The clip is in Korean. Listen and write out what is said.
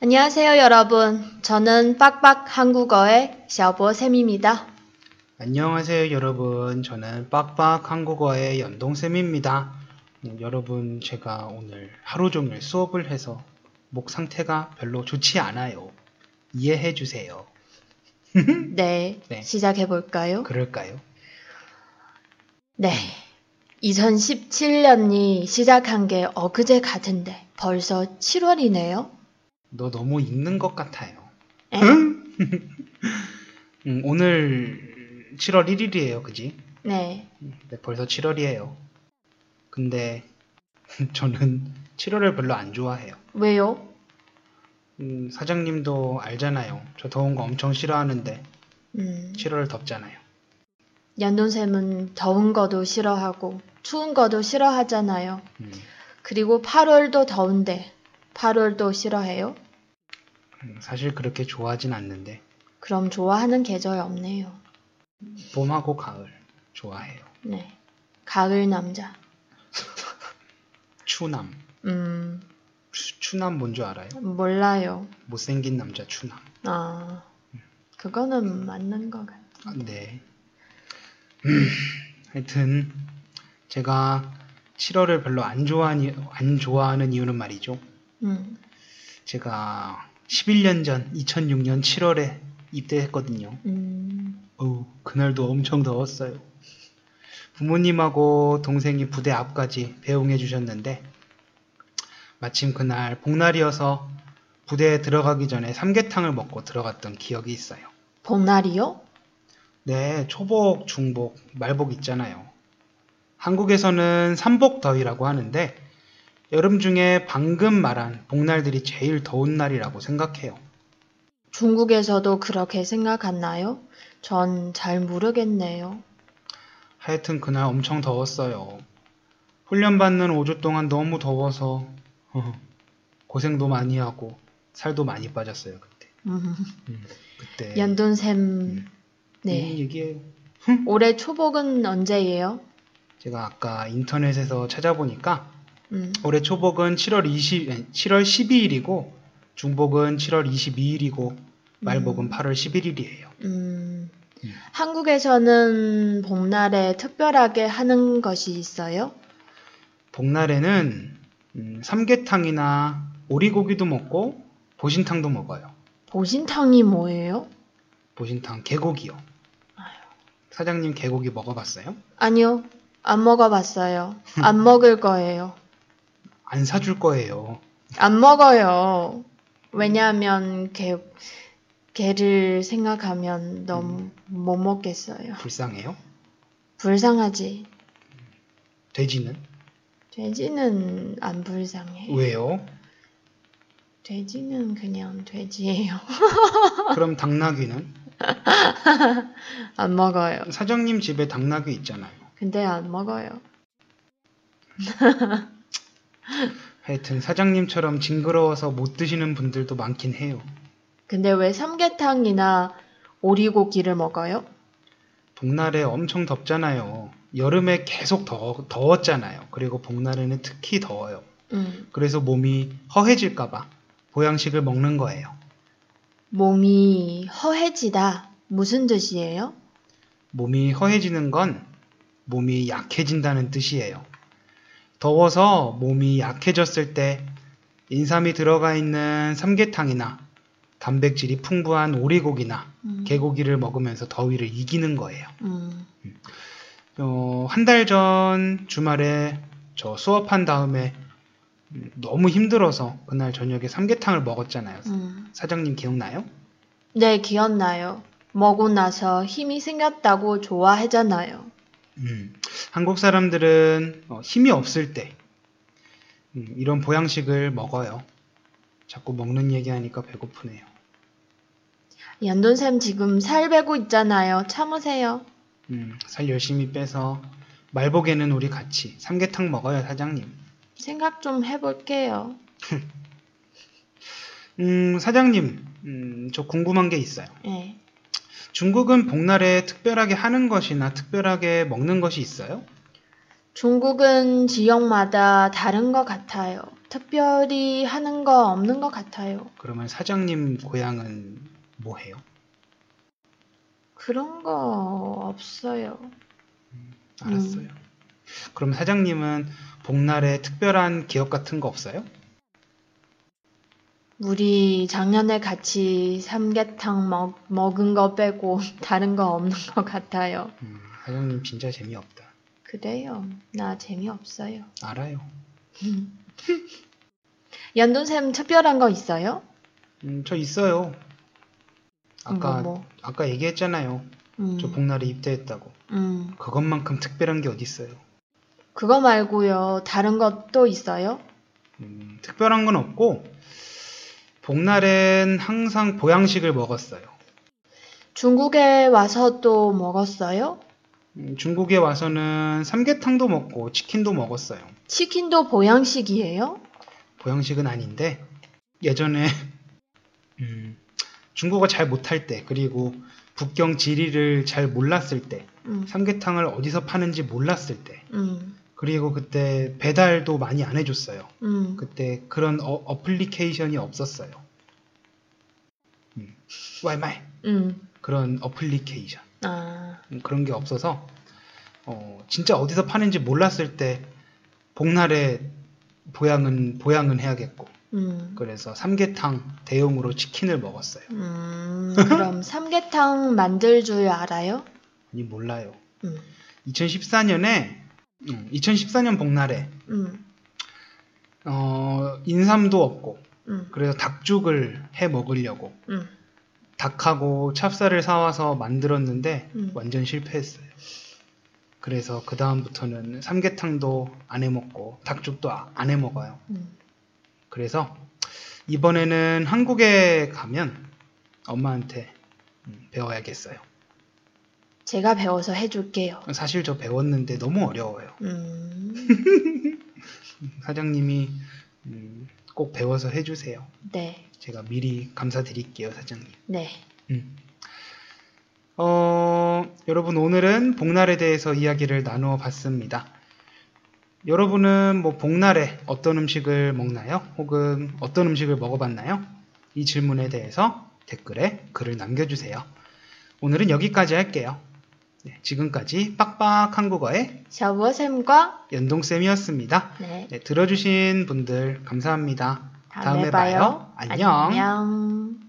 안녕하세요, 여러분. 저는 빡빡 한국어의 샤보쌤입니다. 안녕하세요, 여러분. 저는 빡빡 한국어의 연동쌤입니다. 음, 여러분, 제가 오늘 하루 종일 수업을 해서 목 상태가 별로 좋지 않아요. 이해해 주세요. 네, 네. 시작해 볼까요? 그럴까요? 네. 2017년이 시작한 게 엊그제 같은데 벌써 7월이네요. 너 너무 읽는 것 같아요. 에? 음, 오늘 7월 1일이에요, 그지? 네. 네, 벌써 7월이에요. 근데 저는 7월을 별로 안 좋아해요. 왜요? 음, 사장님도 알잖아요. 저 더운 거 엄청 싫어하는데 음, 7월 덥잖아요. 연돈쌤은 더운 거도 싫어하고 추운 거도 싫어하잖아요. 음, 그리고 8월도 더운데 8월도 싫어해요? 음, 사실 그렇게 좋아하진 않는데 그럼 좋아하는 계절 없네요. 봄하고 가을 좋아해요. 네. 가을 남자. 추남. 음, 추- 추남 뭔 줄 알아요? 몰라요. 못생긴 남자 추남. 아, 그거는 맞는 것 같아. 아, 네. 음, 하여튼 제가 7월을 별로 안 좋아하니, 안 좋아하는 이유는 말이죠. 음, 제가 11년 전 2006년 7월에 입대했거든요. 음, 어우, 그날도 엄청 더웠어요. 부모님하고 동생이 부대 앞까지 배웅해 주셨는데, 마침 그날 복날이어서 부대에 들어가기 전에 삼계탕을 먹고 들어갔던 기억이 있어요. 복날이요? 네, 초복, 중복, 말복 있잖아요. 한국에서는 삼복더위라고 하는데, 여름 중에 방금 말한 복날들이 제일 더운 날이라고 생각해요. 중국에서도 그렇게 생각하나요? 전 잘 모르겠네요. 하여튼 그날 엄청 더웠어요. 훈련받는 5주 동안 너무 더워서 고생도 많이 하고 살도 많이 빠졌어요 그때. 음, 음, 그때 연돈샘, 음, 네. 얘기해요. 올해 초복은 언제예요? 제가 아까 인터넷에서 찾아보니까 음, 올해 초복은 7월 20, 아니, 7월 12일이고 중복은 7월 22일이고 말복은 음. 8월 11일이에요. 음, 음. 한국에서는 복날에 특별하게 하는 것이 있어요? 복날에는 음, 삼계탕이나 오리고기도 먹고 보신탕도 먹어요. 보신탕이 뭐예요? 보신탕 개고기요. 사장님 개고기 먹어봤어요? 아니요, 안 먹어봤어요. 안 먹을 거예요. 안 사줄 거예요. 안 먹어요. 왜냐하면 개, 개를 생각하면 너무 못 먹겠어요. 불쌍해요. 불쌍하지. 돼지는? 돼지는 안 불쌍해. 왜요? 돼지는 그냥 돼지예요. 그럼 당나귀는? 안 먹어요. 사장님 집에 당나귀 있잖아요. 근데 안 먹어요. 하여튼 사장님처럼 징그러워서 못 드시는 분들도 많긴 해요. 근데 왜 삼계탕이나 오리고기를 먹어요? 복날에 엄청 덥잖아요. 여름에 계속 더, 더웠잖아요. 그리고 복날에는 특히 더워요. 음, 그래서 몸이 허해질까봐 보양식을 먹는 거예요. 몸이 허해지다. 무슨 뜻이에요? 몸이 허해지는 건 몸이 약해진다는 뜻이에요. 더워서 몸이 약해졌을 때 인삼이 들어가 있는 삼계탕이나 단백질이 풍부한 오리고기나 음, 개고기를 먹으면서 더위를 이기는 거예요. 음, 어, 한 달 전 주말에 저 수업한 다음에 음, 너무 힘들어서 그날 저녁에 삼계탕을 먹었잖아요. 음. 사장님 기억나요? 네, 기억나요. 먹고 나서 힘이 생겼다고 좋아하잖아요. 음, 한국 사람들은 어, 힘이 없을 때 음, 이런 보양식을 먹어요. 자꾸 먹는 얘기하니까 배고프네요. 연돈쌤 지금 살 빼고 있잖아요. 참으세요. 음, 살 열심히 빼서 말복에는 우리 같이 삼계탕 먹어요, 사장님. 생각 좀 해볼게요. 음, 사장님, 음, 저 궁금한 게 있어요. 네. 중국은 복날에 특별하게 하는 것이나 특별하게 먹는 것이 있어요? 중국은 지역마다 다른 것 같아요. 특별히 하는 거 없는 것 같아요. 그러면 사장님 고향은 뭐 해요? 그런 거 없어요. 알았어요. 음. 그럼 사장님은 복날에 특별한 기억 같은 거 없어요? 우리 작년에 같이 삼계탕 먹, 먹은 거 빼고 다른 거 없는 것 같아요. 음, 사장님 진짜 재미없다. 그래요. 나 재미없어요. 알아요. 연돈쌤 특별한 거 있어요? 음, 저 있어요. 아까 뭐, 뭐. 아까 얘기했잖아요. 음, 저 복날에 입대했다고. 음. 그것만큼 특별한 게 어디 있어요? 그거 말고요. 다른 것도 있어요? 음, 특별한 건 없고 복날엔 항상 보양식을 먹었어요. 중국에 와서 또 먹었어요? 음, 중국에 와서는 삼계탕도 먹고 치킨도 먹었어요. 치킨도 보양식이에요? 보양식은 아닌데 예전에 음, 중국어 잘 못할 때 그리고 북경 지리를 잘 몰랐을 때 음, 삼계탕을 어디서 파는지 몰랐을 때 음, 그리고 그때 배달도 많이 안 해줬어요. 음. 그때 그런 어, 플리케이션이 없었어요. 음, 外卖 음. 그런 어플리케이션 아, 음, 그런 게 없어서 어, 진짜 어디서 파는지 몰랐을 때 복날에 보양은 보양은 해야겠고 음. 그래서 삼계탕 대용으로 치킨을 먹었어요. 음, 그럼 삼계탕 만들 줄 알아요? 아니 몰라요. 음, 2014년에 2014년 복날에 음, 어, 인삼도 없고 음, 그래서 닭죽을 해 먹으려고 음. 닭하고 찹쌀을 사와서 만들었는데 음. 완전 실패했어요. 그래서 그 다음부터는 삼계탕도 안 해 먹고 닭죽도 아, 안해 먹어요. 음. 그래서 이번에는 한국에 가면 엄마한테 음, 배워야겠어요. 제가 배워서 해줄게요. 사실 저 배웠는데 너무 어려워요. 음, 사장님이 음, 꼭 배워서 해주세요. 네, 제가 미리 감사드릴게요, 사장님. 네. 음. 어, 여러분 오늘은 복날에 대해서 이야기를 나누어 봤습니다. 여러분은 뭐 복날에 어떤 음식을 먹나요? 혹은 어떤 음식을 먹어봤나요? 이 질문에 대해서 댓글에 글을 남겨주세요. 오늘은 여기까지 할게요. 네, 지금까지 빡빡 한국어의 샤워쌤과 연동쌤이었습니다. 네, 네, 들어주신 분들 감사합니다. 다음에, 봐요. 안녕. 안녕.